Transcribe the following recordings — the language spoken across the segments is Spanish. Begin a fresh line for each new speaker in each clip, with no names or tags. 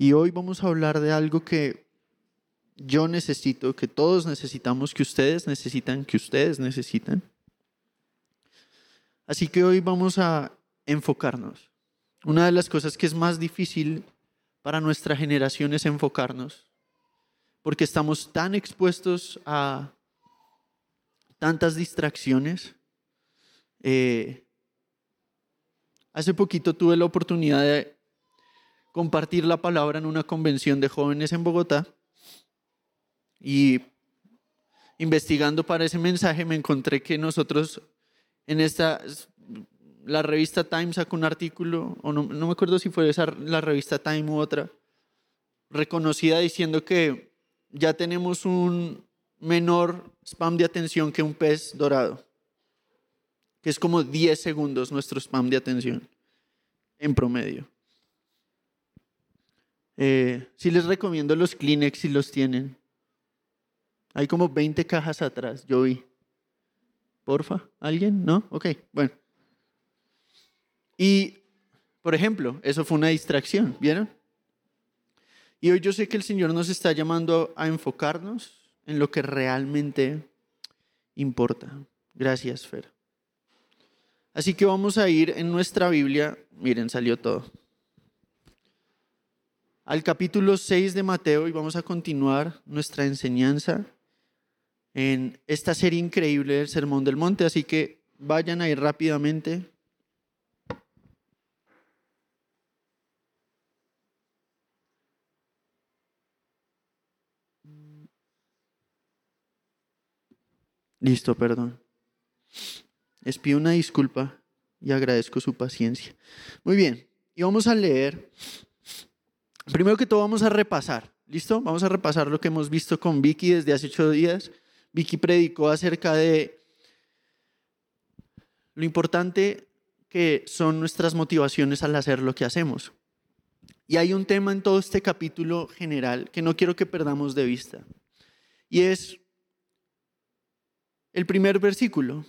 Y hoy vamos a hablar de algo que yo necesito, que todos necesitamos, que ustedes necesitan, que ustedes necesitan. Así que hoy vamos a enfocarnos. Una de las cosas que es más difícil para nuestra generación es enfocarnos, porque estamos tan expuestos a tantas distracciones. Eh, hace poquito tuve la oportunidad de compartir la palabra en una convención de jóvenes en Bogotá y investigando para ese mensaje me encontré que nosotros en esta, la revista Time sacó un artículo, o no, me acuerdo si fue esa, la revista Time u otra, reconocida diciendo que ya tenemos un menor spam de atención que un pez dorado, que es como 10 segundos nuestro spam de atención en promedio. Eh, sí les recomiendo los Kleenex si los tienen. Hay como 20 cajas atrás, yo vi. Porfa, ¿alguien? ¿No? Ok, bueno. Y, por ejemplo, eso fue una distracción, ¿vieron? Y hoy yo sé que el Señor nos está llamando a enfocarnos en lo que realmente importa. Gracias, Fer. Así que vamos a ir en nuestra Biblia, miren, salió todo, al capítulo 6 de Mateo y vamos a continuar nuestra enseñanza en esta serie increíble del Sermón del Monte, así que vayan a ir rápidamente. Listo, perdón. Les pido una disculpa y agradezco su paciencia. Muy bien, y vamos a leer. Primero que todo vamos a repasar. ¿Listo? Vamos a repasar lo que hemos visto con Vicky desde hace ocho días. Vicky predicó acerca de lo importante que son nuestras motivaciones al hacer lo que hacemos. Y hay un tema en todo este capítulo general que no quiero que perdamos de vista. Y es el primer versículo.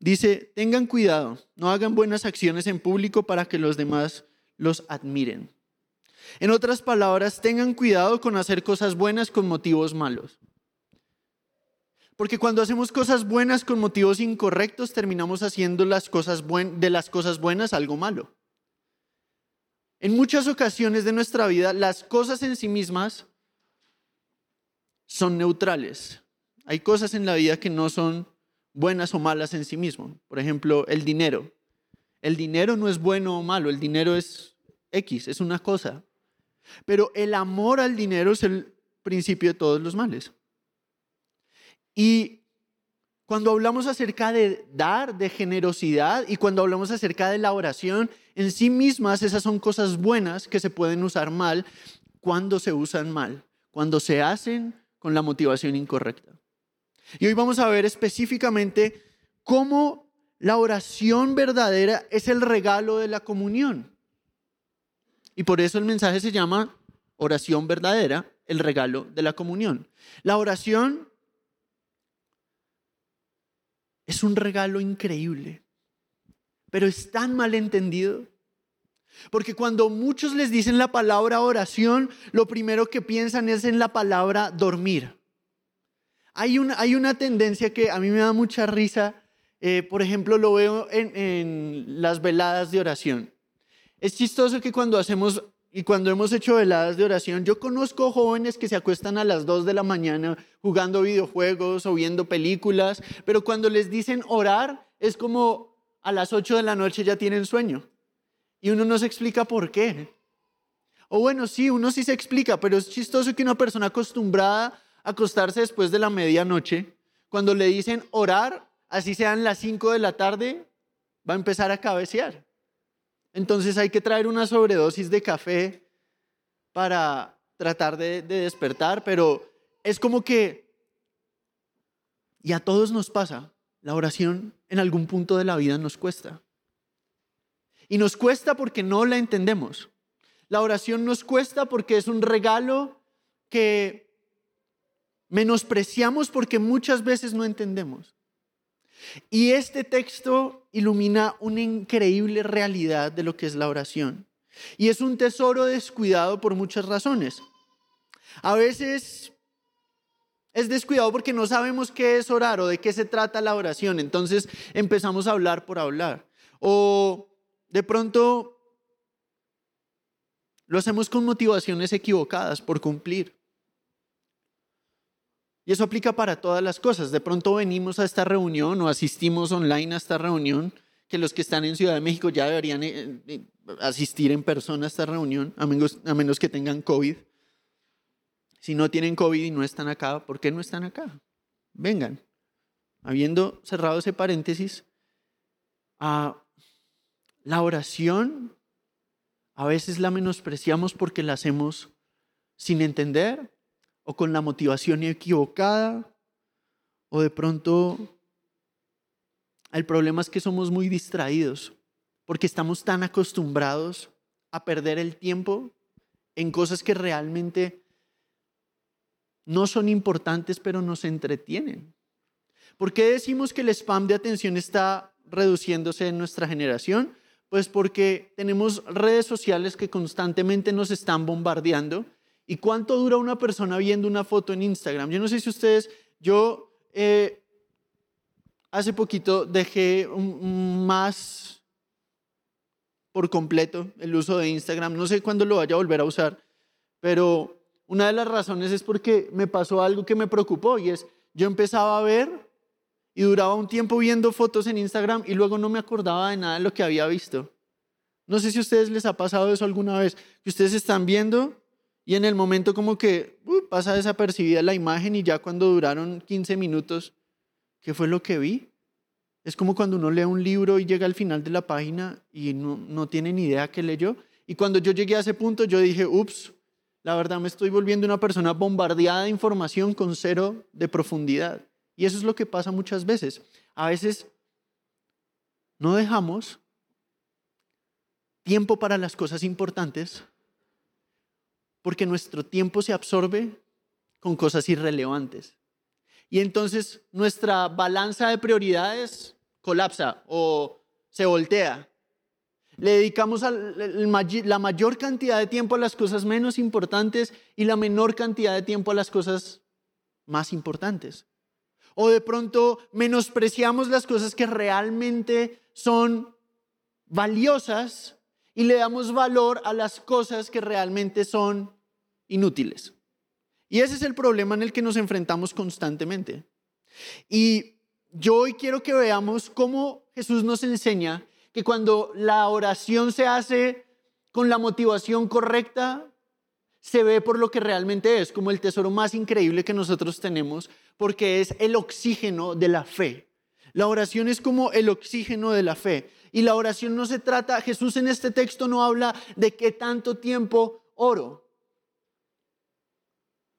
Dice, tengan cuidado, no hagan buenas acciones en público para que los demás los admiren. En otras palabras, tengan cuidado con hacer cosas buenas con motivos malos. Porque cuando hacemos cosas buenas con motivos incorrectos, terminamos haciendo las cosas de las cosas buenas algo malo. En muchas ocasiones de nuestra vida, las cosas en sí mismas son neutrales. Hay cosas en la vida que no son buenas o malas en sí mismo. Por ejemplo, el dinero. El dinero no es bueno o malo, el dinero es X, es una cosa. Pero el amor al dinero es el principio de todos los males. Y cuando hablamos acerca de dar, de generosidad, y cuando hablamos acerca de la oración, en sí mismas esas son cosas buenas que se pueden usar mal cuando se usan mal, cuando se hacen con la motivación incorrecta. Y hoy vamos a ver específicamente cómo la oración verdadera es el regalo de la comunión. Y por eso el mensaje se llama oración verdadera, el regalo de la comunión. La oración es un regalo increíble, pero es tan mal entendido. Porque cuando muchos les dicen la palabra oración, lo primero que piensan es en la palabra dormir. Hay una, hay una tendencia que a mí me da mucha risa, eh, por ejemplo, lo veo en, en las veladas de oración. Es chistoso que cuando hacemos y cuando hemos hecho veladas de oración, yo conozco jóvenes que se acuestan a las 2 de la mañana jugando videojuegos o viendo películas, pero cuando les dicen orar, es como a las 8 de la noche ya tienen sueño. Y uno no se explica por qué. O bueno, sí, uno sí se explica, pero es chistoso que una persona acostumbrada a acostarse después de la medianoche, cuando le dicen orar, así sean las 5 de la tarde, va a empezar a cabecear. Entonces hay que traer una sobredosis de café para tratar de, despertar, pero es como que, y a todos nos pasa, la oración en algún punto de la vida nos cuesta. Y nos cuesta porque no la entendemos. La oración nos cuesta porque es un regalo que menospreciamos porque muchas veces no entendemos. Y este texto ilumina una increíble realidad de lo que es la oración. Y es un tesoro descuidado por muchas razones. A veces es descuidado porque no sabemos qué es orar o de qué se trata la oración. Entonces empezamos a hablar por hablar. O de pronto lo hacemos con motivaciones equivocadas por cumplir. Y eso aplica para todas las cosas. De pronto venimos a esta reunión o asistimos online a esta reunión, que los que están en Ciudad de México ya deberían eh, eh, asistir en persona a esta reunión, a menos, a menos que tengan COVID. Si no tienen COVID y no están acá, ¿por qué no están acá? Vengan. Habiendo cerrado ese paréntesis, a la oración a veces la menospreciamos porque la hacemos sin entender o con la motivación equivocada o de pronto el problema es que somos muy distraídos porque estamos tan acostumbrados a perder el tiempo en cosas que realmente no son importantes pero nos entretienen. ¿Por qué decimos que el spam de atención está reduciéndose en nuestra generación? Pues porque tenemos redes sociales que constantemente nos están bombardeando ¿Y cuánto dura una persona viendo una foto en Instagram? Yo no sé si ustedes, yo eh, hace poquito dejé más por completo el uso de Instagram. No sé cuándo lo vaya a volver a usar, pero una de las razones es porque me pasó algo que me preocupó y es, yo empezaba a ver y duraba un tiempo viendo fotos en Instagram y luego no me acordaba de nada de lo que había visto. No sé si a ustedes les ha pasado eso alguna vez, que ustedes están viendo y en el momento como que uh, pasa desapercibida la imagen y ya cuando duraron 15 minutos, ¿qué fue lo que vi? Es como cuando uno lee un libro y llega al final de la página y no, no tiene ni idea qué leyó. Y cuando yo llegué a ese punto, yo dije, ups, la verdad me estoy volviendo una persona bombardeada de información con cero de profundidad. Y eso es lo que pasa muchas veces. A veces no dejamos tiempo para las cosas importantes porque nuestro tiempo se absorbe con cosas irrelevantes. Y entonces nuestra balanza de prioridades colapsa o se voltea. Le dedicamos la mayor cantidad de tiempo a las cosas menos importantes y la menor cantidad de tiempo a las cosas más importantes. O de pronto menospreciamos las cosas que realmente son valiosas y le damos valor a las cosas que realmente son inútiles. Y ese es el problema en el que nos enfrentamos constantemente. Y yo hoy quiero que veamos cómo Jesús nos enseña que cuando la oración se hace con la motivación correcta, se ve por lo que realmente es, como el tesoro más increíble que nosotros tenemos, porque es el oxígeno de la fe. La oración es como el oxígeno de la fe. Y la oración no se trata, Jesús en este texto no habla de qué tanto tiempo oro.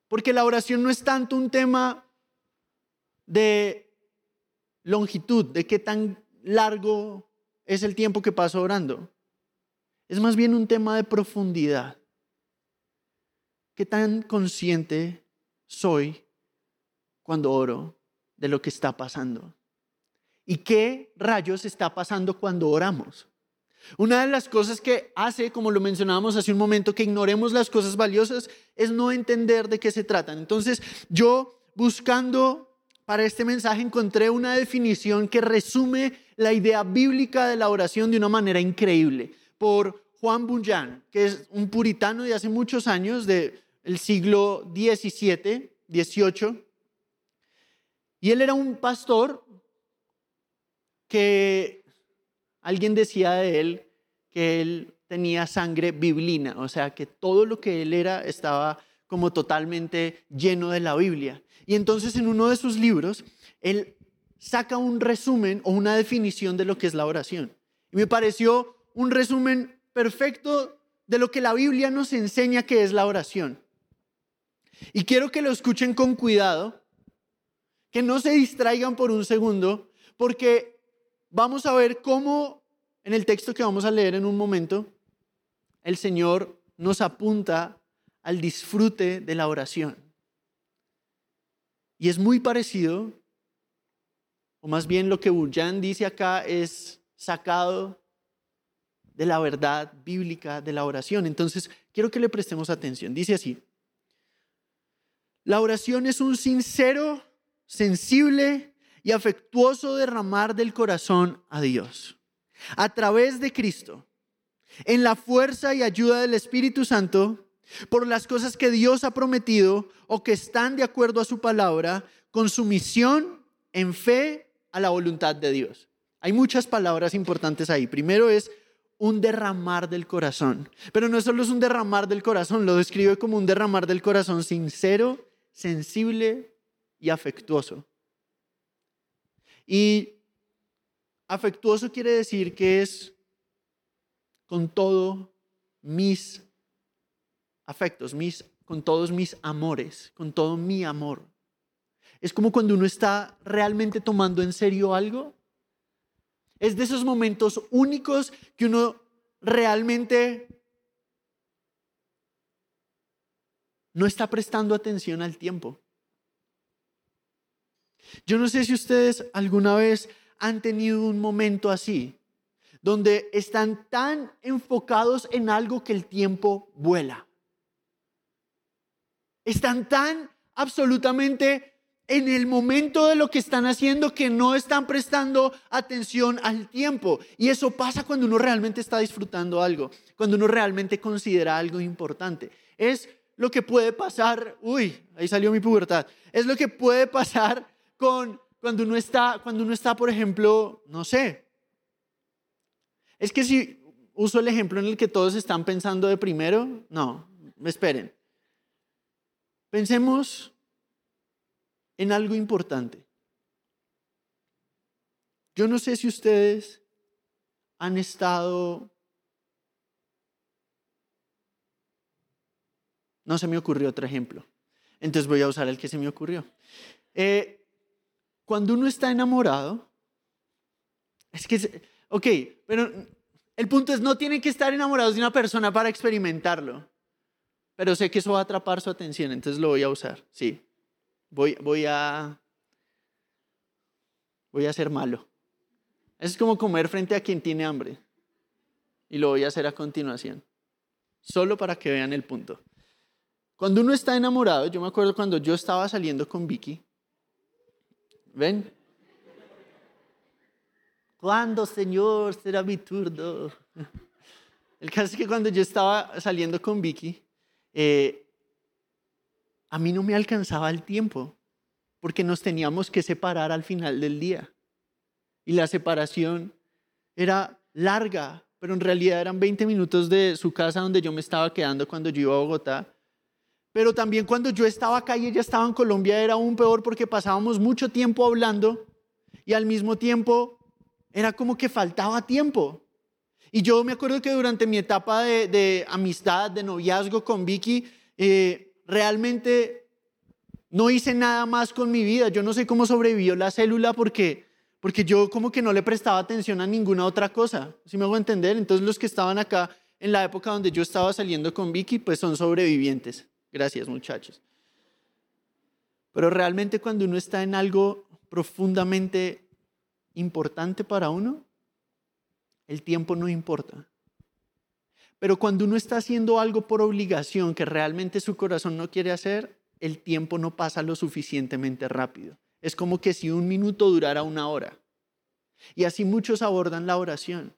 Porque la oración no es tanto un tema de longitud, de qué tan largo es el tiempo que paso orando. Es más bien un tema de profundidad. ¿Qué tan consciente soy cuando oro de lo que está pasando? ¿Y qué rayos está pasando cuando oramos? Una de las cosas que hace, como lo mencionábamos hace un momento, que ignoremos las cosas valiosas es no entender de qué se tratan. Entonces, yo buscando para este mensaje encontré una definición que resume la idea bíblica de la oración de una manera increíble por Juan Bunyan, que es un puritano de hace muchos años, del siglo XVII, XVIII. Y él era un pastor que Alguien decía de él que él tenía sangre biblina, o sea, que todo lo que él era estaba como totalmente lleno de la Biblia. Y entonces en uno de sus libros, él saca un resumen o una definición de lo que es la oración. Y me pareció un resumen perfecto de lo que la Biblia nos enseña que es la oración. Y quiero que lo escuchen con cuidado, que no se distraigan por un segundo, porque vamos a ver cómo en el texto que vamos a leer en un momento, el Señor nos apunta al disfrute de la oración. Y es muy parecido, o más bien lo que Burjan dice acá es sacado de la verdad bíblica de la oración. Entonces, quiero que le prestemos atención. Dice así, la oración es un sincero, sensible y afectuoso derramar del corazón a Dios. A través de Cristo, en la fuerza y ayuda del Espíritu Santo, por las cosas que Dios ha prometido o que están de acuerdo a su palabra, con sumisión en fe a la voluntad de Dios. Hay muchas palabras importantes ahí. Primero es un derramar del corazón. Pero no solo es un derramar del corazón, lo describe como un derramar del corazón sincero, sensible y afectuoso. Y afectuoso quiere decir que es con todo mis afectos, mis, con todos mis amores, con todo mi amor. Es como cuando uno está realmente tomando en serio algo es de esos momentos únicos que uno realmente no está prestando atención al tiempo. Yo no sé si ustedes alguna vez han tenido un momento así, donde están tan enfocados en algo que el tiempo vuela. Están tan absolutamente en el momento de lo que están haciendo que no están prestando atención al tiempo. Y eso pasa cuando uno realmente está disfrutando algo, cuando uno realmente considera algo importante. Es lo que puede pasar, uy, ahí salió mi pubertad, es lo que puede pasar con cuando uno está, cuando uno está, por ejemplo, no sé. Es que si uso el ejemplo en el que todos están pensando de primero, no, esperen. Pensemos en algo importante. Yo no sé si ustedes han estado... No se me ocurrió otro ejemplo. Entonces voy a usar el que se me ocurrió. Eh, cuando uno está enamorado, es que, ok, pero el punto es, no tienen que estar enamorados de una persona para experimentarlo. Pero sé que eso va a atrapar su atención, entonces lo voy a usar, sí. Voy, voy a... Voy a ser malo. Es como comer frente a quien tiene hambre. Y lo voy a hacer a continuación. Solo para que vean el punto. Cuando uno está enamorado, yo me acuerdo cuando yo estaba saliendo con Vicky. ¿Ven? ¿Cuándo, Señor, será mi turno? El caso es que cuando yo estaba saliendo con Vicky, eh, a mí no me alcanzaba el tiempo, porque nos teníamos que separar al final del día. Y la separación era larga, pero en realidad eran 20 minutos de su casa donde yo me estaba quedando cuando yo iba a Bogotá. Pero también cuando yo estaba acá y ella estaba en Colombia era aún peor porque pasábamos mucho tiempo hablando y al mismo tiempo era como que faltaba tiempo. Y yo me acuerdo que durante mi etapa de, amistad, de noviazgo con Vicky, eh, realmente no hice nada más con mi vida. Yo no sé cómo sobrevivió la célula porque, porque yo como que no le prestaba atención a ninguna otra cosa. Si me hago entender? Entonces los que estaban acá en la época donde yo estaba saliendo con Vicky, pues son sobrevivientes. Gracias muchachos. Pero realmente cuando uno está en algo profundamente importante para uno, el tiempo no importa. Pero cuando uno está haciendo algo por obligación que realmente su corazón no quiere hacer, el tiempo no pasa lo suficientemente rápido. Es como que si un minuto durara una hora. Y así muchos abordan la oración.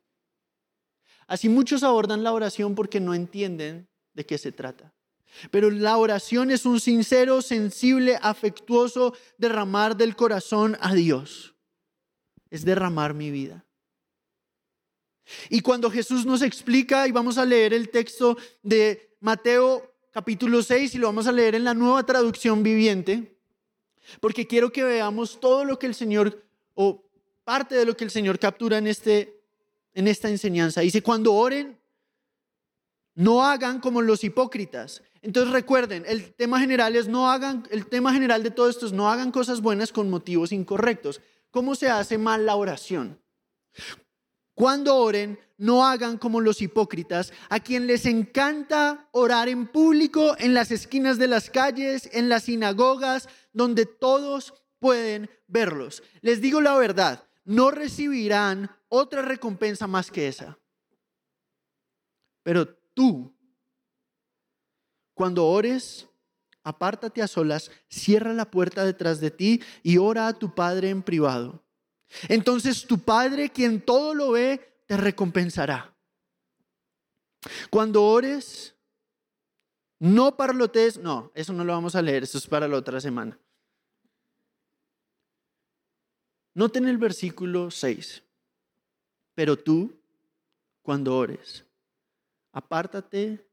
Así muchos abordan la oración porque no entienden de qué se trata. Pero la oración es un sincero, sensible, afectuoso derramar del corazón a Dios. Es derramar mi vida. Y cuando Jesús nos explica, y vamos a leer el texto de Mateo capítulo 6 y lo vamos a leer en la nueva traducción viviente, porque quiero que veamos todo lo que el Señor, o parte de lo que el Señor captura en, este, en esta enseñanza. Dice, cuando oren, no hagan como los hipócritas. Entonces recuerden, el tema general es no hagan, el tema general de todo esto es no hagan cosas buenas con motivos incorrectos. ¿Cómo se hace mal la oración? Cuando oren, no hagan como los hipócritas, a quien les encanta orar en público, en las esquinas de las calles, en las sinagogas, donde todos pueden verlos. Les digo la verdad, no recibirán otra recompensa más que esa. Pero tú, cuando ores, apártate a solas, cierra la puerta detrás de ti y ora a tu Padre en privado. Entonces tu Padre, quien todo lo ve, te recompensará. Cuando ores, no parlotes, no, eso no lo vamos a leer, eso es para la otra semana. Noten el versículo 6. Pero tú, cuando ores, apártate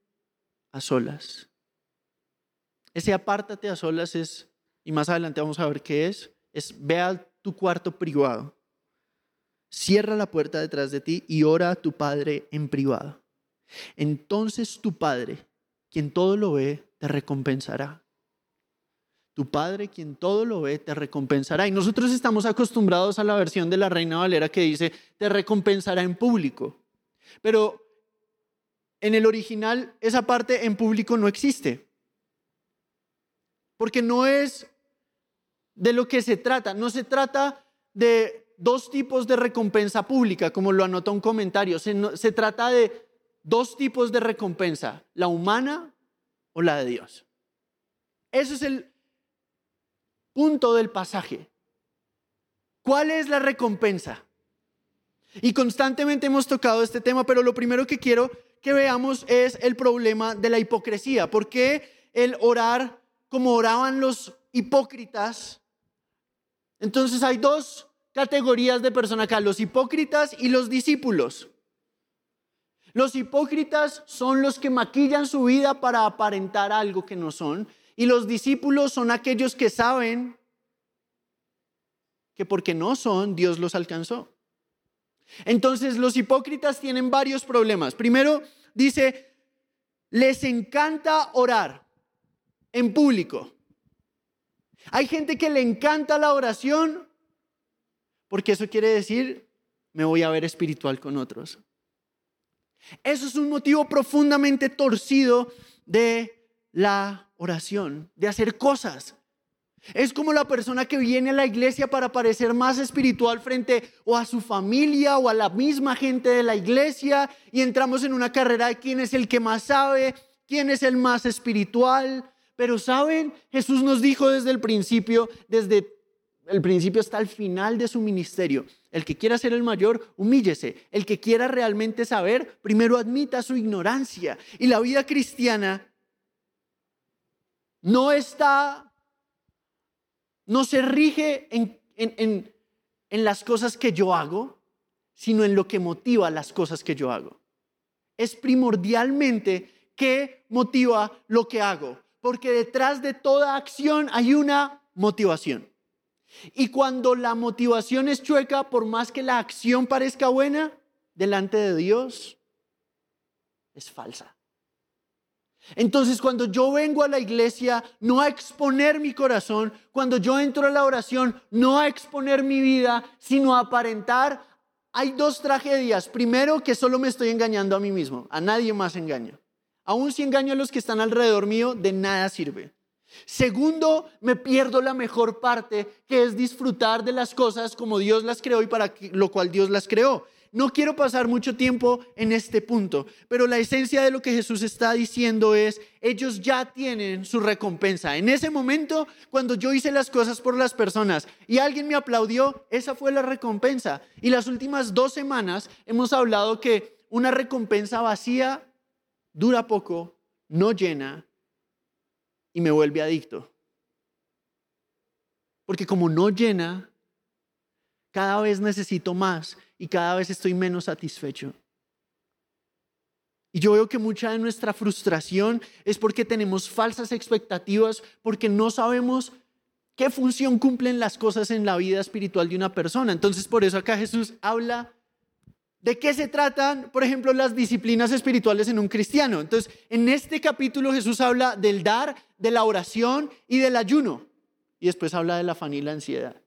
a solas. Ese apártate a solas es, y más adelante vamos a ver qué es, es ve a tu cuarto privado. Cierra la puerta detrás de ti y ora a tu Padre en privado. Entonces tu Padre, quien todo lo ve, te recompensará. Tu Padre, quien todo lo ve, te recompensará. Y nosotros estamos acostumbrados a la versión de la Reina Valera que dice, te recompensará en público. Pero en el original esa parte en público no existe. Porque no es de lo que se trata. No se trata de dos tipos de recompensa pública, como lo anota un comentario. Se, trata de dos tipos de recompensa, la humana o la de Dios. Ese es el punto del pasaje. ¿Cuál es la recompensa? Y constantemente hemos tocado este tema, pero lo primero que quiero que veamos es el problema de la hipocresía. ¿Por qué el orar como oraban los hipócritas? Entonces hay dos categorías de personas acá, los hipócritas y los discípulos. Los hipócritas son los que maquillan su vida para aparentar algo que no son y los discípulos son aquellos que saben que porque no son, Dios los alcanzó. Entonces los hipócritas tienen varios problemas. Primero, dice, les encanta orar en público. Hay gente que le encanta la oración porque eso quiere decir, me voy a ver espiritual con otros. Eso es un motivo profundamente torcido de la oración, de hacer cosas. Es como la persona que viene a la iglesia para parecer más espiritual frente o a su familia o a la misma gente de la iglesia y entramos en una carrera de quién es el que más sabe, quién es el más espiritual. Pero saben, Jesús nos dijo desde el principio, desde el principio hasta el final de su ministerio, el que quiera ser el mayor, humíllese. El que quiera realmente saber, primero admita su ignorancia. Y la vida cristiana no está, no se rige en, en, las cosas que yo hago, sino en lo que motiva las cosas que yo hago. Es primordialmente qué motiva lo que hago, porque detrás de toda acción hay una motivación. Y cuando la motivación es chueca, por más que la acción parezca buena, delante de Dios es falsa. Entonces cuando yo vengo a la iglesia, no a exponer mi corazón, cuando yo entro a la oración, no a exponer mi vida, sino a aparentar, hay dos tragedias. Primero, que solo me estoy engañando a mí mismo, a nadie más engaño. Aún si engaño a los que están alrededor mío, de nada sirve. Segundo, me pierdo la mejor parte, que es disfrutar de las cosas como Dios las creó y para lo cual Dios las creó. No quiero pasar mucho tiempo en este punto, pero la esencia de lo que Jesús está diciendo es, ellos ya tienen su recompensa. En ese momento, cuando yo hice las cosas por las personas y alguien me aplaudió, esa fue la recompensa. Y las últimas dos semanas hemos hablado que una recompensa vacía dura poco, no llena y me vuelve adicto. Porque como no llena, cada vez necesito más y cada vez estoy menos satisfecho. Y yo veo que mucha de nuestra frustración es porque tenemos falsas expectativas, porque no sabemos qué función cumplen las cosas en la vida espiritual de una persona. Entonces por eso acá Jesús habla de qué se tratan, por ejemplo, las disciplinas espirituales en un cristiano. Entonces en este capítulo Jesús habla del dar, de la oración y del ayuno. Y después habla de la afán y la ansiedad.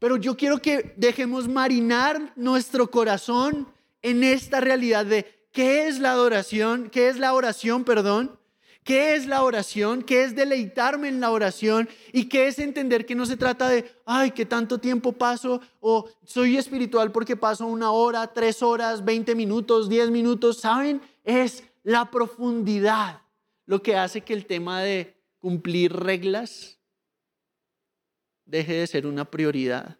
Pero yo quiero que dejemos marinar nuestro corazón en esta realidad de qué es la adoración, qué es la oración, perdón, qué es la oración, qué es deleitarme en la oración y qué es entender que no se trata de, ay, qué tanto tiempo paso o soy espiritual porque paso una hora, tres horas, veinte minutos, diez minutos. ¿Saben? es la profundidad lo que hace que el tema de cumplir reglas deje de ser una prioridad.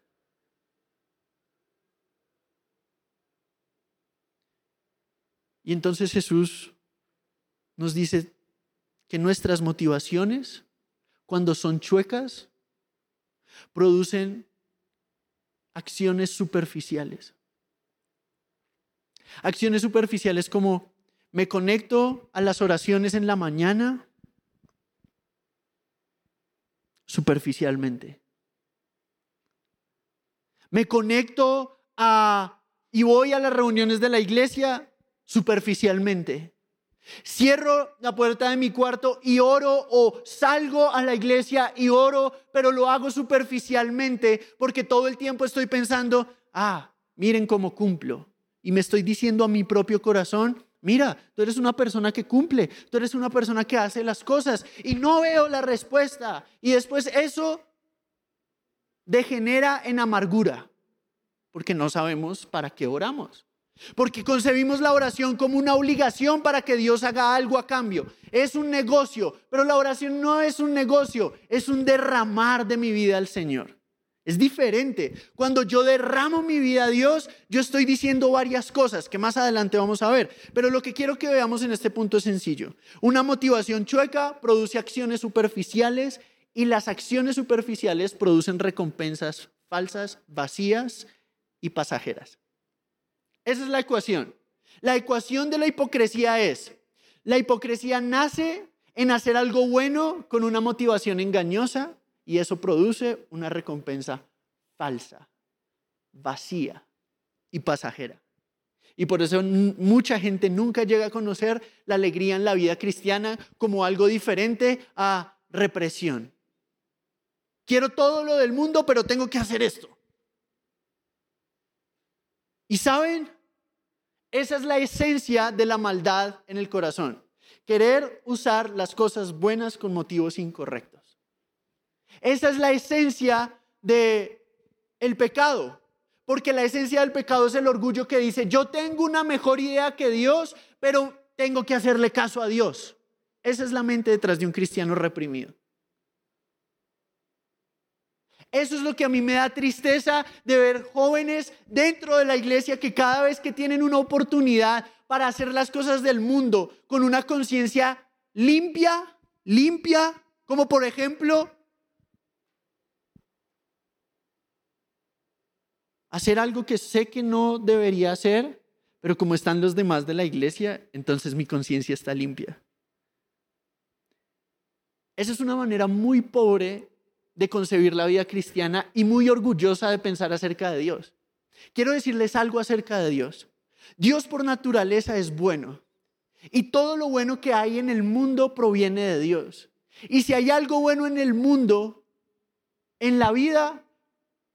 Y entonces Jesús nos dice que nuestras motivaciones, cuando son chuecas, producen acciones superficiales. Acciones superficiales como me conecto a las oraciones en la mañana superficialmente. Me conecto a y voy a las reuniones de la iglesia superficialmente. Cierro la puerta de mi cuarto y oro o salgo a la iglesia y oro, pero lo hago superficialmente porque todo el tiempo estoy pensando, ah, miren cómo cumplo. Y me estoy diciendo a mi propio corazón, mira, tú eres una persona que cumple, tú eres una persona que hace las cosas y no veo la respuesta. Y después eso degenera en amargura porque no sabemos para qué oramos. Porque concebimos la oración como una obligación para que Dios haga algo a cambio. Es un negocio, pero la oración no es un negocio, es un derramar de mi vida al Señor. Es diferente. Cuando yo derramo mi vida a Dios, yo estoy diciendo varias cosas que más adelante vamos a ver. Pero lo que quiero que veamos en este punto es sencillo. Una motivación chueca produce acciones superficiales y las acciones superficiales producen recompensas falsas, vacías y pasajeras. Esa es la ecuación. La ecuación de la hipocresía es, la hipocresía nace en hacer algo bueno con una motivación engañosa y eso produce una recompensa falsa, vacía y pasajera. Y por eso mucha gente nunca llega a conocer la alegría en la vida cristiana como algo diferente a represión. Quiero todo lo del mundo, pero tengo que hacer esto. Y saben, esa es la esencia de la maldad en el corazón. Querer usar las cosas buenas con motivos incorrectos. Esa es la esencia de el pecado. Porque la esencia del pecado es el orgullo que dice, yo tengo una mejor idea que Dios, pero tengo que hacerle caso a Dios. Esa es la mente detrás de un cristiano reprimido. Eso es lo que a mí me da tristeza de ver jóvenes dentro de la iglesia que cada vez que tienen una oportunidad para hacer las cosas del mundo con una conciencia limpia, limpia, como por ejemplo hacer algo que sé que no debería hacer, pero como están los demás de la iglesia, entonces mi conciencia está limpia. Esa es una manera muy pobre de concebir la vida cristiana y muy orgullosa de pensar acerca de Dios. Quiero decirles algo acerca de Dios. Dios por naturaleza es bueno y todo lo bueno que hay en el mundo proviene de Dios. Y si hay algo bueno en el mundo, en la vida,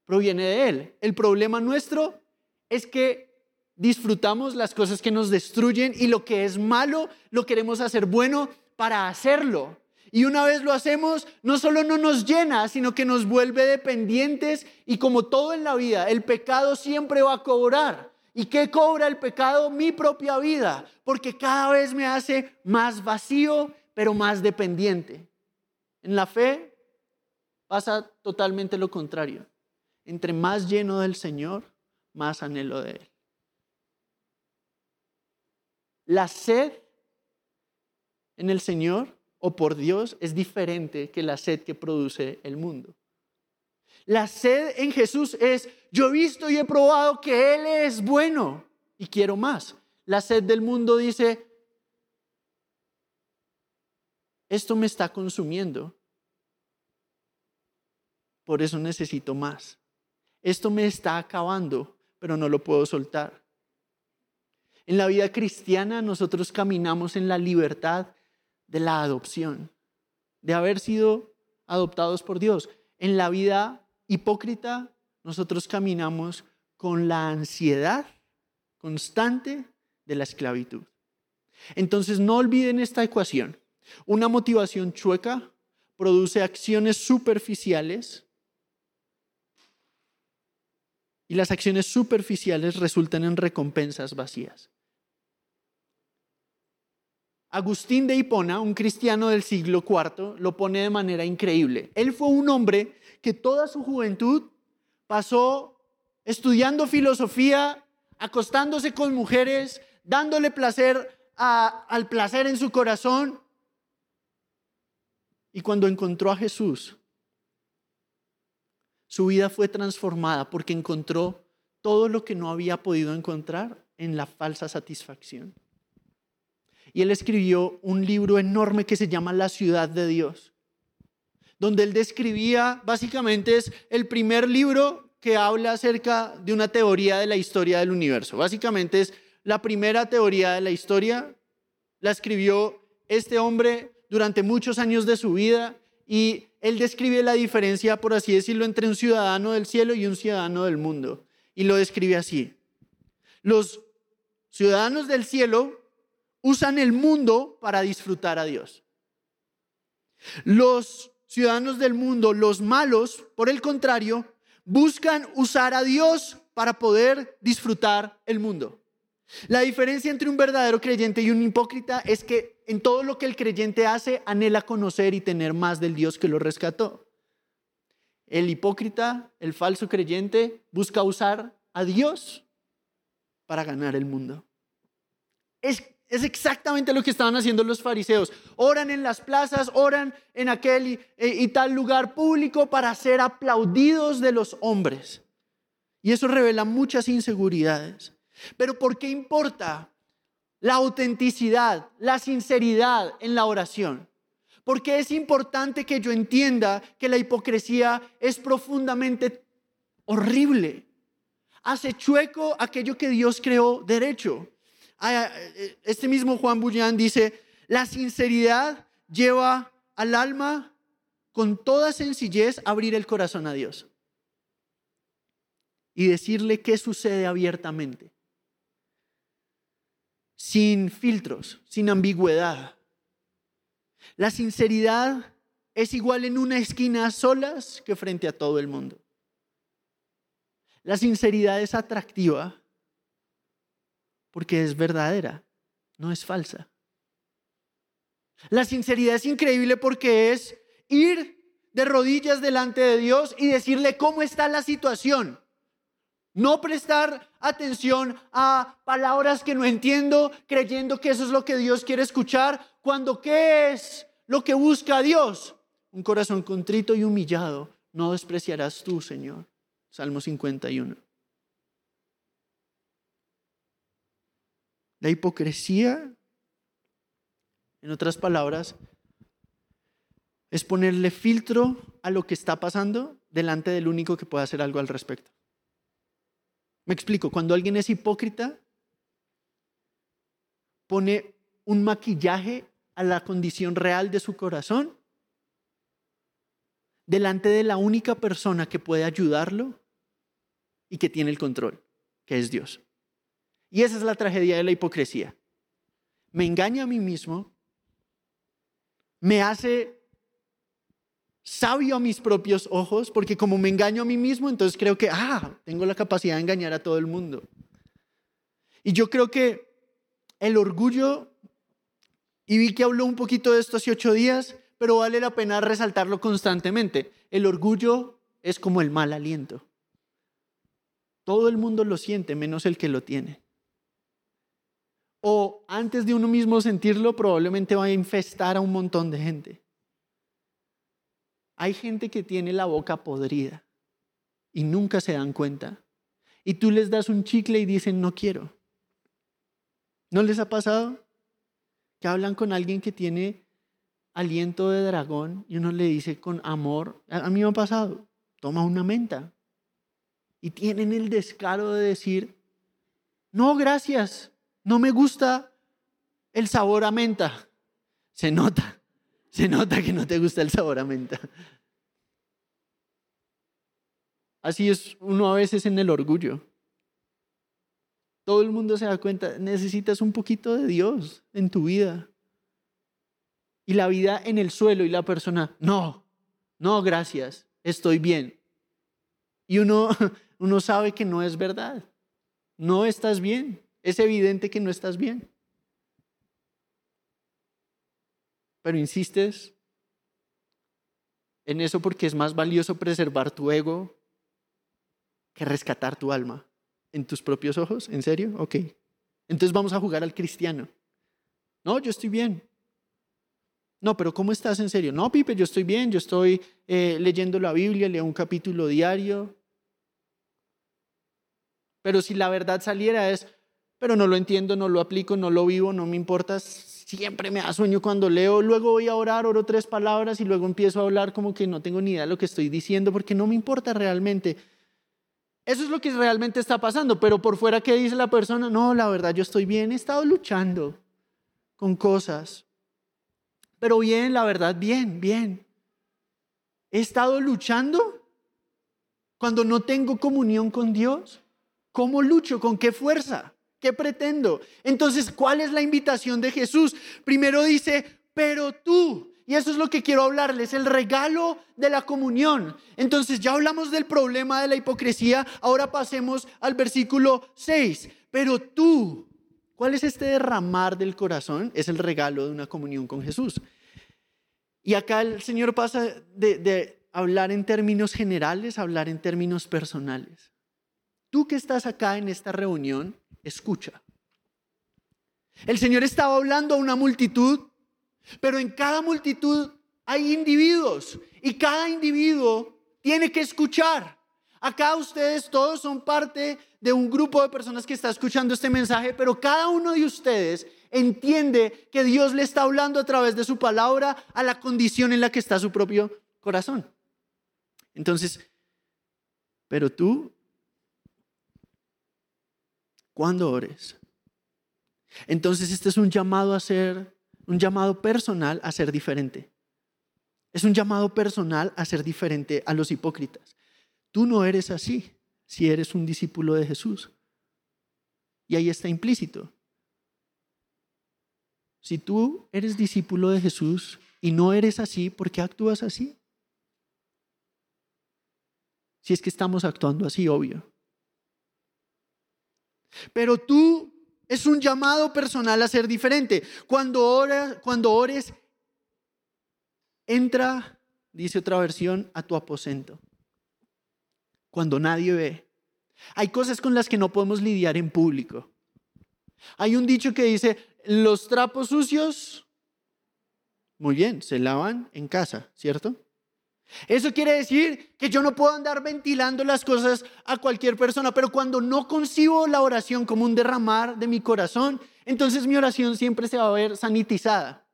proviene de Él. El problema nuestro es que disfrutamos las cosas que nos destruyen y lo que es malo lo queremos hacer bueno para hacerlo. Y una vez lo hacemos, no solo no nos llena, sino que nos vuelve dependientes y como todo en la vida, el pecado siempre va a cobrar. ¿Y qué cobra el pecado? Mi propia vida, porque cada vez me hace más vacío, pero más dependiente. En la fe pasa totalmente lo contrario. Entre más lleno del Señor, más anhelo de Él. La sed en el Señor o por Dios es diferente que la sed que produce el mundo. La sed en Jesús es, yo he visto y he probado que Él es bueno y quiero más. La sed del mundo dice, esto me está consumiendo, por eso necesito más. Esto me está acabando, pero no lo puedo soltar. En la vida cristiana nosotros caminamos en la libertad de la adopción, de haber sido adoptados por Dios. En la vida hipócrita nosotros caminamos con la ansiedad constante de la esclavitud. Entonces no olviden esta ecuación. Una motivación chueca produce acciones superficiales y las acciones superficiales resultan en recompensas vacías. Agustín de Hipona, un cristiano del siglo IV, lo pone de manera increíble. Él fue un hombre que toda su juventud pasó estudiando filosofía, acostándose con mujeres, dándole placer al placer en su corazón. Y cuando encontró a Jesús, su vida fue transformada porque encontró todo lo que no había podido encontrar en la falsa satisfacción. Y él escribió un libro enorme que se llama La ciudad de Dios, donde él describía, básicamente es el primer libro que habla acerca de una teoría de la historia del universo. Básicamente es la primera teoría de la historia, la escribió este hombre durante muchos años de su vida y él describe la diferencia, por así decirlo, entre un ciudadano del cielo y un ciudadano del mundo. Y lo describe así. Los ciudadanos del cielo usan el mundo para disfrutar a Dios. Los ciudadanos del mundo, los malos, por el contrario, buscan usar a Dios para poder disfrutar el mundo. La diferencia entre un verdadero creyente y un hipócrita es que en todo lo que el creyente hace anhela conocer y tener más del Dios que lo rescató. El hipócrita, el falso creyente, busca usar a Dios para ganar el mundo. Es, exactamente lo que estaban haciendo los fariseos. Oran en las plazas, oran en aquel y, y tal lugar público para ser aplaudidos de los hombres. Y eso revela muchas inseguridades. Pero ¿por qué importa la autenticidad, la sinceridad en la oración? Porque es importante que yo entienda que la hipocresía es profundamente horrible. Hace chueco aquello que Dios creó derecho. Ah, este mismo Juan Bullán dice, la sinceridad lleva al alma con toda sencillez a abrir el corazón a Dios y decirle qué sucede abiertamente sin filtros, sin ambigüedad. La sinceridad es igual en una esquina a solas que frente a todo el mundo. La sinceridad es atractiva porque es verdadera, no es falsa. La sinceridad es increíble porque es ir de rodillas delante de Dios y decirle cómo está la situación. No prestar atención a palabras que no entiendo, creyendo que eso es lo que Dios quiere escuchar, cuando ¿qué es lo que busca Dios? Un corazón contrito y humillado. No despreciarás tú, Señor. Salmo 51. La hipocresía, en otras palabras, es ponerle filtro a lo que está pasando delante del único que puede hacer algo al respecto. Me explico, cuando alguien es hipócrita, pone un maquillaje a la condición real de su corazón delante de la única persona que puede ayudarlo y que tiene el control, que es Dios. Y esa es la tragedia de la hipocresía. Me engaña a mí mismo, me hace sabio a mis propios ojos, porque como me engaño a mí mismo, entonces creo que, ah, tengo la capacidad de engañar a todo el mundo. Y yo creo que el orgullo, y vi que habló un poquito de esto hace ocho días, pero vale la pena resaltarlo constantemente. El orgullo es como el mal aliento. Todo el mundo lo siente, menos el que lo tiene. O antes de uno mismo sentirlo, probablemente va a infestar a un montón de gente. Hay gente que tiene la boca podrida y nunca se dan cuenta. Y tú les das un chicle y dicen, no quiero. ¿No les ha pasado? Que hablan con alguien que tiene aliento de dragón y uno le dice con amor, a mí me ha pasado, toma una menta. Y tienen el descaro de decir, no, gracias, no me gusta el sabor a menta. Se nota. Se nota que no te gusta el sabor a menta. Así es uno a veces en el orgullo. Todo el mundo se da cuenta, necesitas un poquito de Dios en tu vida. Y la vida en el suelo y la persona, no, no, gracias, estoy bien. Y uno, uno sabe que no es verdad. No estás bien. Es evidente que no estás bien. pero insistes en eso porque es más valioso preservar tu ego que rescatar tu alma en tus propios ojos. ¿En serio? Ok. Entonces vamos a jugar al cristiano. No, yo estoy bien. No, pero ¿cómo estás en serio? No, Pipe, yo estoy bien, yo estoy eh, leyendo la Biblia, leo un capítulo diario. Pero si la verdad saliera es, pero no lo entiendo, no lo aplico, no lo vivo, no me importa, siempre me da sueño cuando leo, luego voy a orar, oro tres palabras y luego empiezo a hablar como que no tengo ni idea de lo que estoy diciendo porque no me importa realmente. Eso es lo que realmente está pasando, pero por fuera, ¿qué dice la persona? No, la verdad, yo estoy bien, he estado luchando con cosas. Pero bien, la verdad, bien, bien. He estado luchando cuando no tengo comunión con Dios. ¿Cómo lucho? ¿Con qué fuerza? ¿Qué pretendo? Entonces, ¿cuál es la invitación de Jesús? Primero dice, pero tú, y eso es lo que quiero hablarles, el regalo de la comunión. Entonces, ya hablamos del problema de la hipocresía, ahora pasemos al versículo 6. Pero tú, ¿cuál es este derramar del corazón? Es el regalo de una comunión con Jesús. Y acá el Señor pasa de, de hablar en términos generales a hablar en términos personales. Tú que estás acá en esta reunión, escucha. El Señor estaba hablando a una multitud, pero en cada multitud hay individuos y cada individuo tiene que escuchar. Acá ustedes todos son parte de un grupo de personas que está escuchando este mensaje, pero cada uno de ustedes entiende que Dios le está hablando a través de su palabra a la condición en la que está su propio corazón. Entonces, pero tú cuando ores. Entonces este es un llamado a ser, un llamado personal a ser diferente. Es un llamado personal a ser diferente a los hipócritas. Tú no eres así si eres un discípulo de Jesús. Y ahí está implícito. Si tú eres discípulo de Jesús y no eres así, ¿por qué actúas así? Si es que estamos actuando así, obvio. Pero tú es un llamado personal a ser diferente. Cuando, ores, cuando ores, entra, dice otra versión, a tu aposento. Cuando nadie ve. Hay cosas con las que no podemos lidiar en público. Hay un dicho que dice, los trapos sucios, muy bien, se lavan en casa, ¿cierto? Eso quiere decir que yo no puedo andar ventilando las cosas a cualquier persona, pero cuando no concibo la oración como un derramar de mi corazón, entonces mi oración siempre se va a ver sanitizada.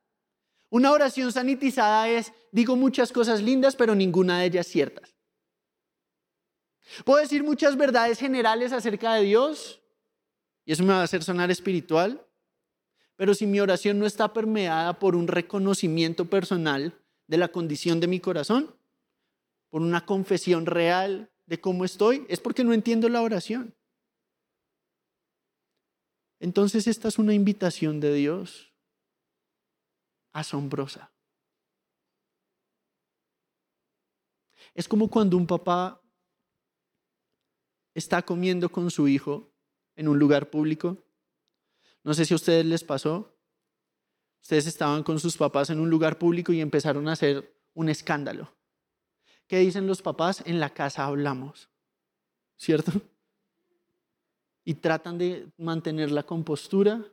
Una oración sanitizada es, digo muchas cosas lindas, pero ninguna de ellas ciertas. Puedo decir muchas verdades generales acerca de Dios, y eso me va a hacer sonar espiritual, pero si mi oración no está permeada por un reconocimiento personal de la condición de mi corazón, por una confesión real de cómo estoy, es porque no entiendo la oración. Entonces esta es una invitación de Dios asombrosa. Es como cuando un papá está comiendo con su hijo en un lugar público. No sé si a ustedes les pasó. Ustedes estaban con sus papás en un lugar público y empezaron a hacer un escándalo. ¿Qué dicen los papás? En la casa hablamos, ¿cierto? Y tratan de mantener la compostura.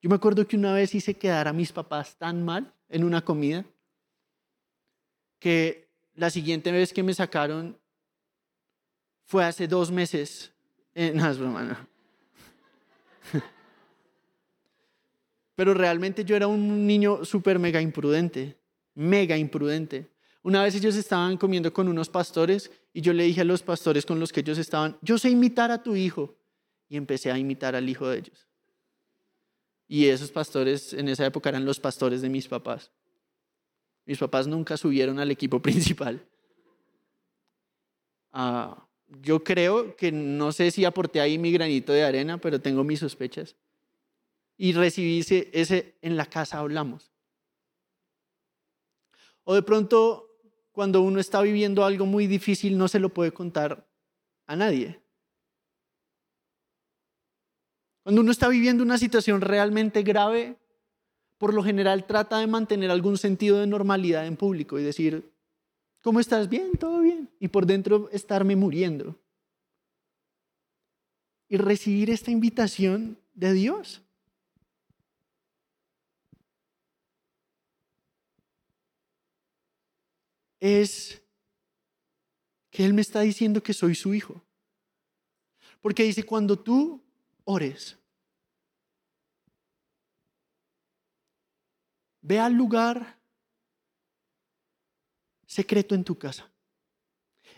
Yo me acuerdo que una vez hice quedar a mis papás tan mal en una comida que la siguiente vez que me sacaron fue hace dos meses. en no, Pero realmente yo era un niño súper mega imprudente, mega imprudente. Una vez ellos estaban comiendo con unos pastores y yo le dije a los pastores con los que ellos estaban, yo sé imitar a tu hijo. Y empecé a imitar al hijo de ellos. Y esos pastores en esa época eran los pastores de mis papás. Mis papás nunca subieron al equipo principal. Ah, yo creo que no sé si aporté ahí mi granito de arena, pero tengo mis sospechas. Y recibí ese en la casa hablamos. O de pronto cuando uno está viviendo algo muy difícil no se lo puede contar a nadie. Cuando uno está viviendo una situación realmente grave, por lo general trata de mantener algún sentido de normalidad en público y decir, ¿cómo estás? Bien, todo bien. Y por dentro estarme muriendo. Y recibir esta invitación de Dios. Es que Él me está diciendo que soy su hijo. Porque dice, cuando tú ores, ve al lugar secreto en tu casa.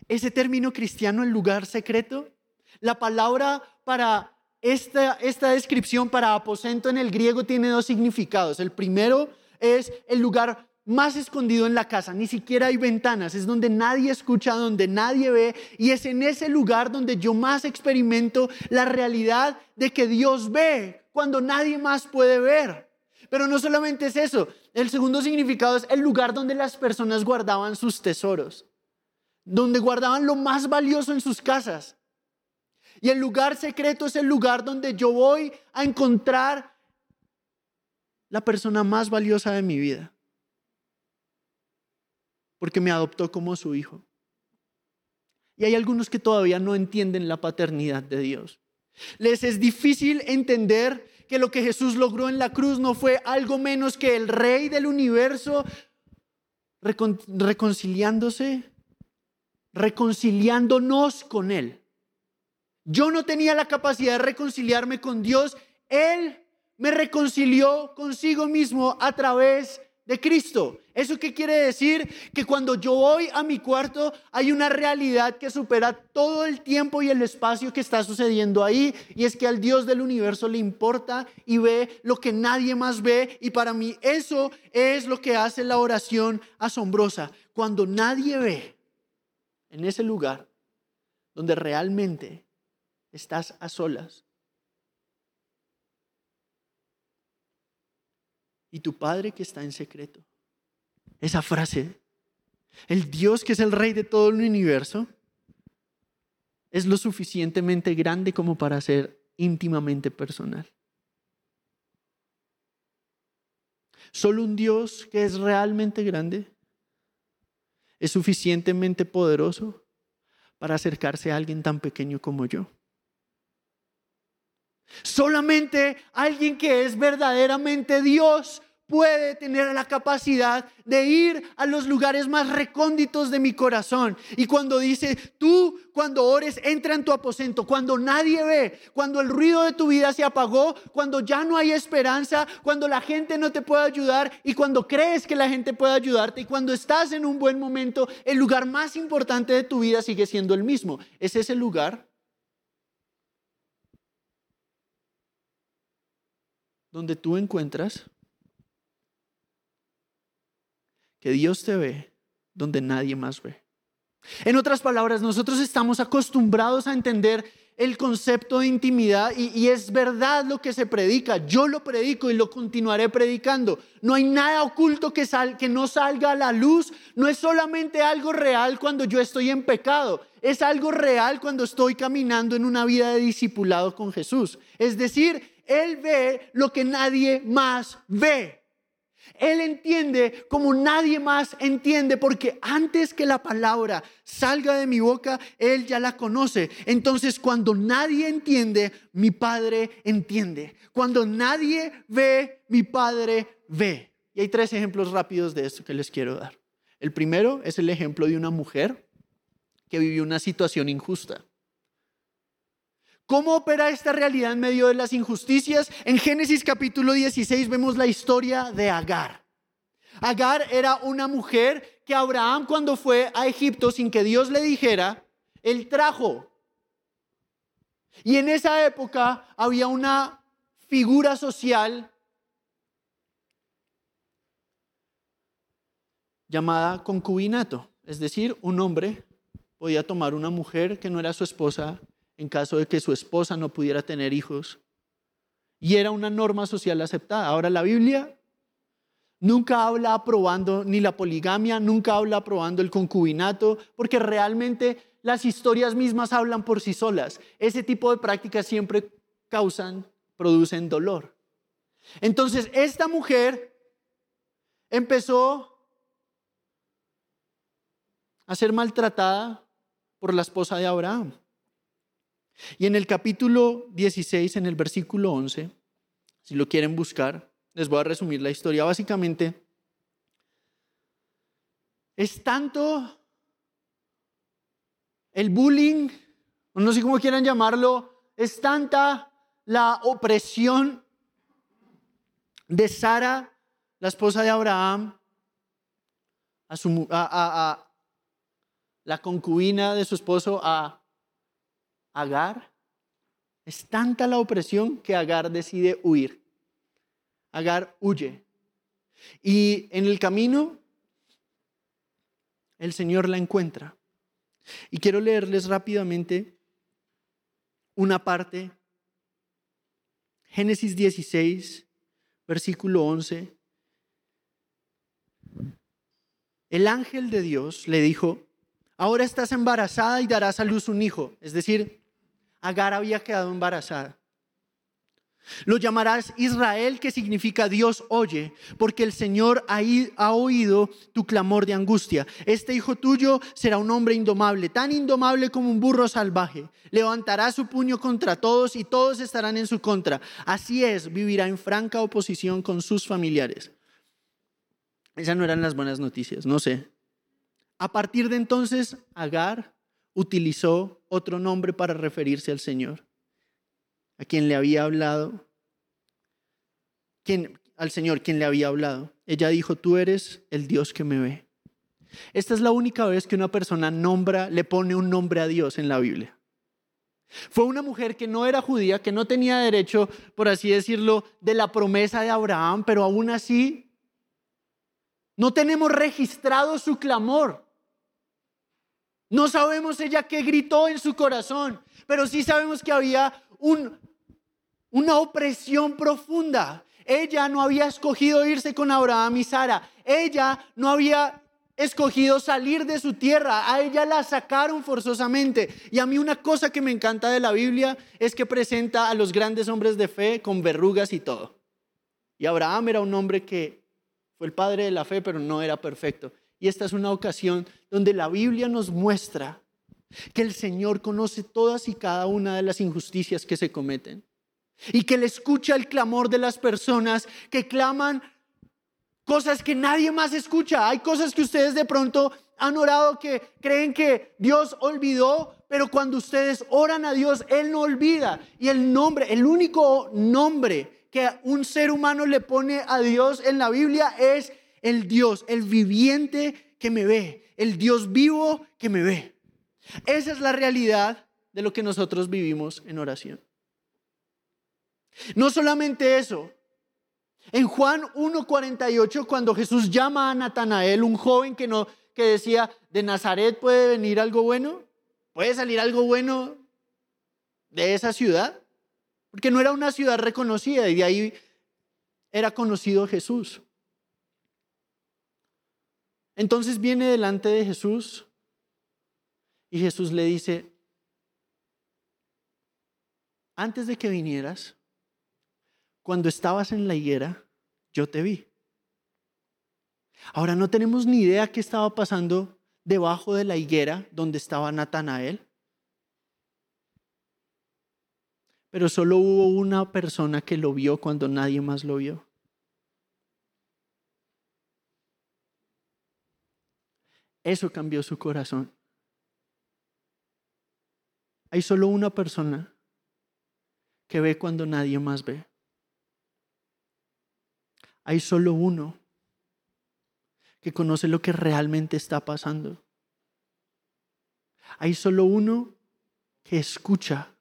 Ese término cristiano, el lugar secreto, la palabra para esta, esta descripción para aposento en el griego tiene dos significados. El primero es el lugar más escondido en la casa, ni siquiera hay ventanas, es donde nadie escucha, donde nadie ve, y es en ese lugar donde yo más experimento la realidad de que Dios ve cuando nadie más puede ver. Pero no solamente es eso, el segundo significado es el lugar donde las personas guardaban sus tesoros, donde guardaban lo más valioso en sus casas. Y el lugar secreto es el lugar donde yo voy a encontrar la persona más valiosa de mi vida porque me adoptó como su hijo. Y hay algunos que todavía no entienden la paternidad de Dios. Les es difícil entender que lo que Jesús logró en la cruz no fue algo menos que el rey del universo reconciliándose, reconciliándonos con Él. Yo no tenía la capacidad de reconciliarme con Dios. Él me reconcilió consigo mismo a través de Cristo. ¿Eso qué quiere decir? Que cuando yo voy a mi cuarto hay una realidad que supera todo el tiempo y el espacio que está sucediendo ahí. Y es que al Dios del universo le importa y ve lo que nadie más ve. Y para mí eso es lo que hace la oración asombrosa. Cuando nadie ve en ese lugar donde realmente estás a solas y tu Padre que está en secreto. Esa frase, el Dios que es el rey de todo el universo, es lo suficientemente grande como para ser íntimamente personal. Solo un Dios que es realmente grande es suficientemente poderoso para acercarse a alguien tan pequeño como yo. Solamente alguien que es verdaderamente Dios puede tener la capacidad de ir a los lugares más recónditos de mi corazón. Y cuando dice, tú cuando ores, entra en tu aposento, cuando nadie ve, cuando el ruido de tu vida se apagó, cuando ya no hay esperanza, cuando la gente no te puede ayudar y cuando crees que la gente puede ayudarte y cuando estás en un buen momento, el lugar más importante de tu vida sigue siendo el mismo. Es ese lugar donde tú encuentras que Dios te ve donde nadie más ve. En otras palabras, nosotros estamos acostumbrados a entender el concepto de intimidad y, es verdad lo que se predica. Yo lo predico y lo continuaré predicando. No hay nada oculto que, que no salga a la luz. No es solamente algo real cuando yo estoy en pecado. Es algo real cuando estoy caminando en una vida de discipulado con Jesús. Es decir, él ve lo que nadie más ve. Él entiende como nadie más entiende, porque antes que la palabra salga de mi boca, Él ya la conoce. Entonces, cuando nadie entiende, mi Padre entiende. Cuando nadie ve, mi Padre ve. Y hay tres ejemplos rápidos de esto que les quiero dar. El primero es el ejemplo de una mujer que vivió una situación injusta. ¿Cómo opera esta realidad en medio de las injusticias? En Génesis capítulo 16 vemos la historia de Agar. Agar era una mujer que Abraham cuando fue a Egipto sin que Dios le dijera, él trajo. Y en esa época había una figura social llamada concubinato, es decir, un hombre podía tomar una mujer que no era su esposa en caso de que su esposa no pudiera tener hijos. Y era una norma social aceptada. Ahora la Biblia nunca habla aprobando ni la poligamia, nunca habla aprobando el concubinato, porque realmente las historias mismas hablan por sí solas. Ese tipo de prácticas siempre causan, producen dolor. Entonces, esta mujer empezó a ser maltratada por la esposa de Abraham. Y en el capítulo 16, en el versículo 11, si lo quieren buscar, les voy a resumir la historia. Básicamente, es tanto el bullying, no sé cómo quieran llamarlo, es tanta la opresión de Sara, la esposa de Abraham, a, su, a, la concubina de su esposo, a Agar. Es tanta la opresión que Agar decide huir. Agar huye. Y en el camino, el Señor la encuentra. Y quiero leerles rápidamente una parte. Génesis 16, versículo 11. El ángel de Dios le dijo, ahora estás embarazada y darás a luz un hijo. Es decir, Agar había quedado embarazada. Lo llamarás Israel, que significa Dios oye, porque el Señor ha oído tu clamor de angustia. Este hijo tuyo será un hombre indomable, tan indomable como un burro salvaje. Levantará su puño contra todos y todos estarán en su contra. Así es, vivirá en franca oposición con sus familiares. Esas no eran las buenas noticias, no sé. A partir de entonces, Agar utilizó otro nombre para referirse al Señor a quien le había hablado, quien, al Señor quien le había hablado. Ella dijo, tú eres el Dios que me ve. Esta es la única vez que una persona nombra, le pone un nombre a Dios en la Biblia. Fue una mujer que no era judía, que no tenía derecho, por así decirlo, de la promesa de Abraham, pero aún así no tenemos registrado su clamor. No sabemos ella qué gritó en su corazón, pero sí sabemos que había un una opresión profunda. Ella no había escogido irse con Abraham y Sara. Ella no había escogido salir de su tierra. A ella la sacaron forzosamente. Y a mí una cosa que me encanta de la Biblia es que presenta a los grandes hombres de fe con verrugas y todo. Y Abraham era un hombre que fue el padre de la fe, pero no era perfecto. Y esta es una ocasión donde la Biblia nos muestra que el Señor conoce todas y cada una de las injusticias que se cometen y que le escucha el clamor de las personas que claman cosas que nadie más escucha. Hay cosas que ustedes de pronto han orado que creen que Dios olvidó, pero cuando ustedes oran a Dios, Él no olvida. Y el nombre, el único nombre que un ser humano le pone a Dios en la Biblia es el Dios, el viviente que me ve, el Dios vivo que me ve. Esa es la realidad de lo que nosotros vivimos en oración. No solamente eso. En Juan 1:48 cuando Jesús llama a Natanael, un joven que no que decía, "De Nazaret puede venir algo bueno? ¿Puede salir algo bueno de esa ciudad?" Porque no era una ciudad reconocida y de ahí era conocido Jesús. Entonces viene delante de Jesús y Jesús le dice, antes de que vinieras, cuando estabas en la higuera, yo te vi. Ahora no tenemos ni idea qué estaba pasando debajo de la higuera donde estaba Natanael. Pero solo hubo una persona que lo vio cuando nadie más lo vio. Eso cambió su corazón. Hay solo una persona que ve cuando nadie más ve. Hay solo uno que conoce lo que realmente está pasando. Hay solo uno que escucha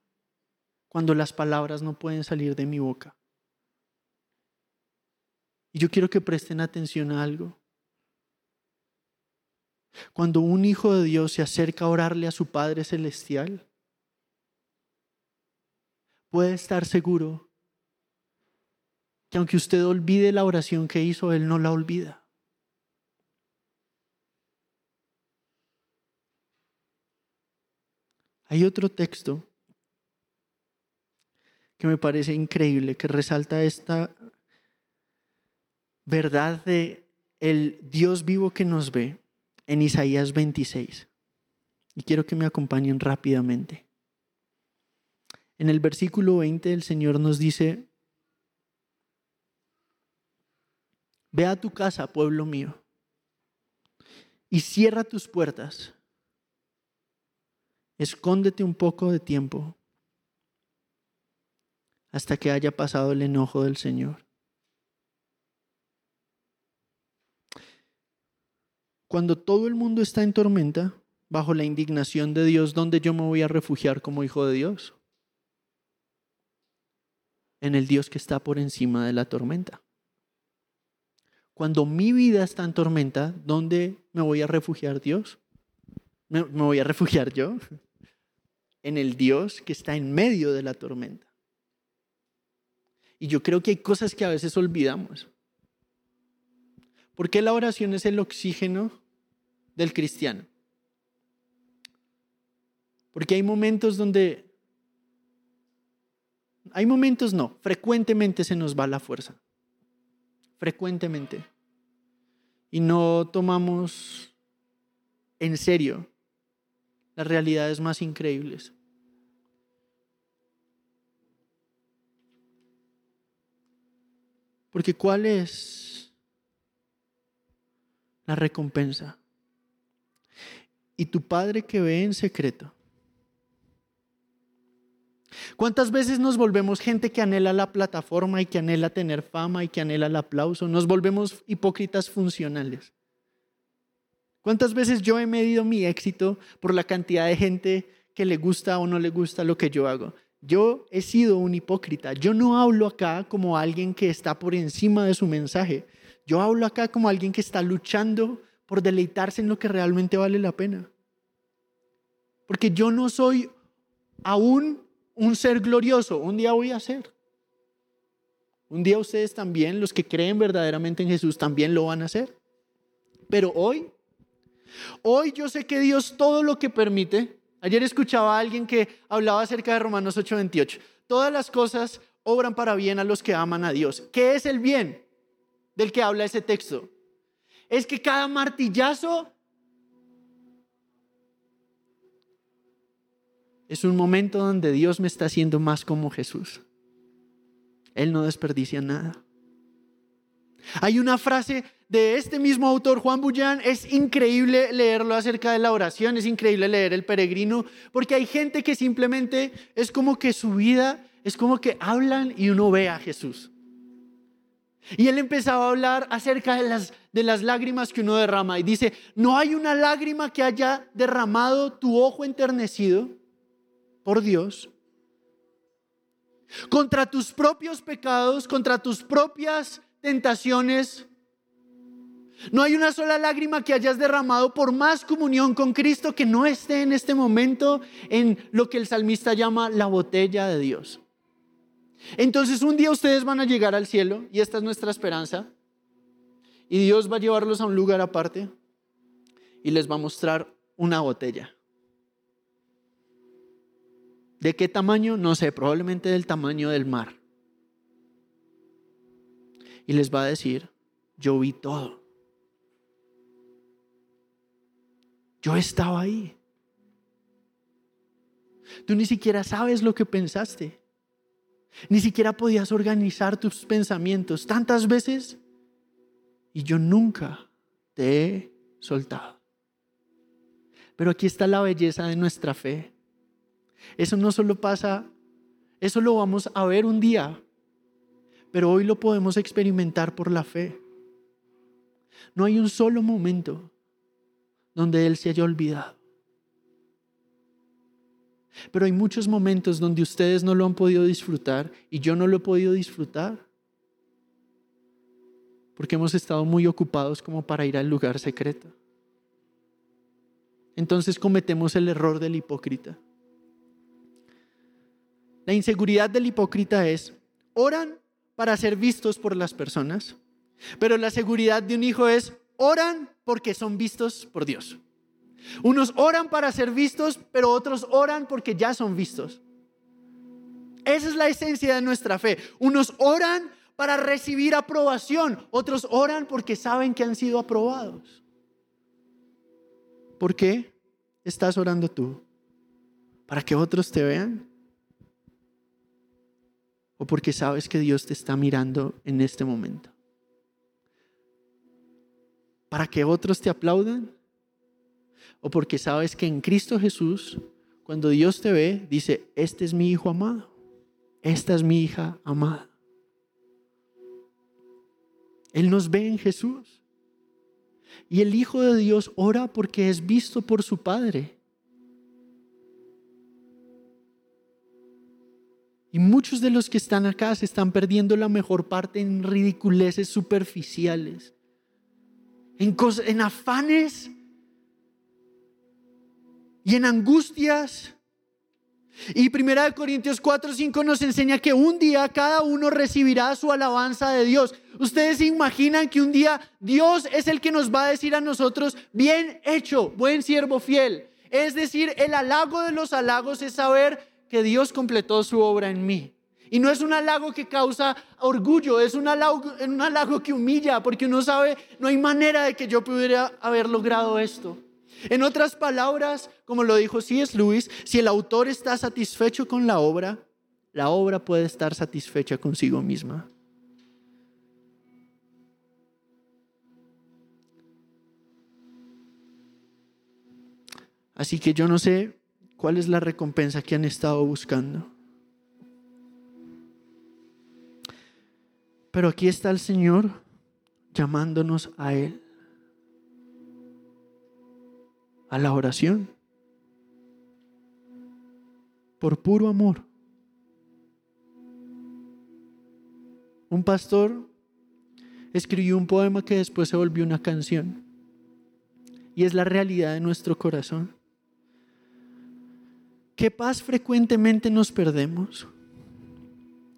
cuando las palabras no pueden salir de mi boca. Y yo quiero que presten atención a algo. Cuando un hijo de Dios se acerca a orarle a su Padre Celestial, puede estar seguro que aunque usted olvide la oración que hizo, Él no la olvida. Hay otro texto que me parece increíble, que resalta esta verdad de el Dios vivo que nos ve en Isaías 26. Y quiero que me acompañen rápidamente. En el versículo 20 el Señor nos dice, Ve a tu casa, pueblo mío, y cierra tus puertas. Escóndete un poco de tiempo hasta que haya pasado el enojo del Señor. Cuando todo el mundo está en tormenta, bajo la indignación de Dios, ¿dónde yo me voy a refugiar como hijo de Dios? En el Dios que está por encima de la tormenta. Cuando mi vida está en tormenta, ¿dónde me voy a refugiar Dios? ¿Me, voy a refugiar yo? En el Dios que está en medio de la tormenta. Y yo creo que hay cosas que a veces olvidamos. ¿Por qué la oración es el oxígeno del cristiano? Porque hay momentos donde... Hay momentos no, frecuentemente se nos va la fuerza. Frecuentemente. Y no tomamos en serio las realidades más increíbles. Porque ¿cuál es la recompensa. Y tu Padre que ve en secreto. ¿Cuántas veces nos volvemos gente que anhela la plataforma y que anhela tener fama y que anhela el aplauso? Nos volvemos hipócritas funcionales. ¿Cuántas veces yo he medido mi éxito por la cantidad de gente que le gusta o no le gusta lo que yo hago? Yo he sido un hipócrita. Yo no hablo acá como alguien que está por encima de su mensaje. Yo hablo acá como alguien que está luchando por deleitarse en lo que realmente vale la pena. Porque yo no soy aún un ser glorioso. Un día voy a ser. Un día ustedes también, los que creen verdaderamente en Jesús, también lo van a hacer. Pero hoy, hoy yo sé que Dios todo lo que permite. Ayer escuchaba a alguien que hablaba acerca de Romanos 8:28. Todas las cosas obran para bien a los que aman a Dios. ¿Qué es el bien? Del que habla ese texto. Es que cada martillazo es un momento donde Dios me está haciendo más como Jesús. Él no desperdicia nada. Hay una frase de este mismo autor, Juan Bullán, es increíble leerlo acerca de la oración, es increíble leer El Peregrino, porque hay gente que simplemente es como que su vida es como que hablan y uno ve a Jesús. Y él empezaba a hablar acerca de las, lágrimas que uno derrama. Y dice, no hay una lágrima que haya derramado tu ojo enternecido por Dios contra tus propios pecados, contra tus propias tentaciones. No hay una sola lágrima que hayas derramado por más comunión con Cristo que no esté en este momento en lo que el salmista llama la botella de Dios. Entonces un día ustedes van a llegar al cielo y esta es nuestra esperanza. Y Dios va a llevarlos a un lugar aparte y les va a mostrar una botella. ¿De qué tamaño? No sé, probablemente del tamaño del mar. Y les va a decir, yo vi todo. Yo estaba ahí. Tú ni siquiera sabes lo que pensaste. Ni siquiera podías organizar tus pensamientos tantas veces y yo nunca te he soltado. Pero aquí está la belleza de nuestra fe. Eso no solo pasa, eso lo vamos a ver un día, pero hoy lo podemos experimentar por la fe. No hay un solo momento donde Él se haya olvidado. Pero hay muchos momentos donde ustedes no lo han podido disfrutar y yo no lo he podido disfrutar. Porque hemos estado muy ocupados como para ir al lugar secreto. Entonces cometemos el error del hipócrita. La inseguridad del hipócrita es, oran para ser vistos por las personas, pero la seguridad de un hijo es, oran porque son vistos por Dios. Unos oran para ser vistos, pero otros oran porque ya son vistos. Esa es la esencia de nuestra fe. Unos oran para recibir aprobación. Otros oran porque saben que han sido aprobados. ¿Por qué estás orando tú? ¿Para que otros te vean? ¿O porque sabes que Dios te está mirando en este momento? ¿Para que otros te aplaudan? ¿O porque sabes que en Cristo Jesús, cuando Dios te ve, dice, este es mi hijo amado, esta es mi hija amada? Él nos ve en Jesús. Y el Hijo de Dios ora porque es visto por su Padre. Y muchos de los que están acá se están perdiendo la mejor parte en ridiculeces superficiales, en, en afanes y en angustias y Primera de Corintios 4, 5 nos enseña que un día cada uno recibirá su alabanza de Dios. Ustedes se imaginan que un día Dios es el que nos va a decir a nosotros, bien hecho, buen siervo fiel. Es decir, el halago de los halagos es saber que Dios completó su obra en mí. Y no es un halago que causa orgullo, es un halago, un halago que humilla, porque uno sabe, no hay manera de que yo pudiera haber logrado esto. En otras palabras, como lo dijo C.S. Lewis, si el autor está satisfecho con la obra, la obra puede estar satisfecha consigo misma. Así que yo no sé cuál es la recompensa que han estado buscando. Pero aquí está el Señor llamándonos a Él a la oración por puro amor. Un pastor escribió un poema que después se volvió una canción y es la realidad de nuestro corazón. ¿Qué paz frecuentemente nos perdemos?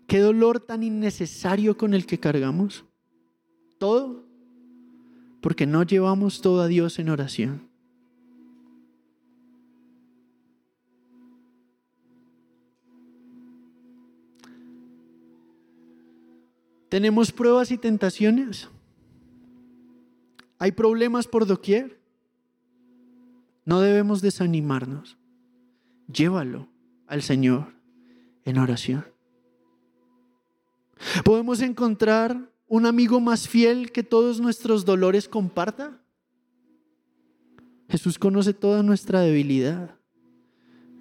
¿Qué dolor tan innecesario con el que cargamos? Todo porque no llevamos todo a Dios en oración. Tenemos pruebas y tentaciones. Hay problemas por doquier. No debemos desanimarnos. Llévalo al Señor en oración. ¿Podemos encontrar un amigo más fiel que todos nuestros dolores comparta? Jesús conoce toda nuestra debilidad.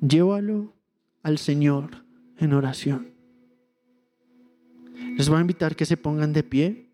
Llévalo al Señor en oración. Les voy a invitar que se pongan de pie.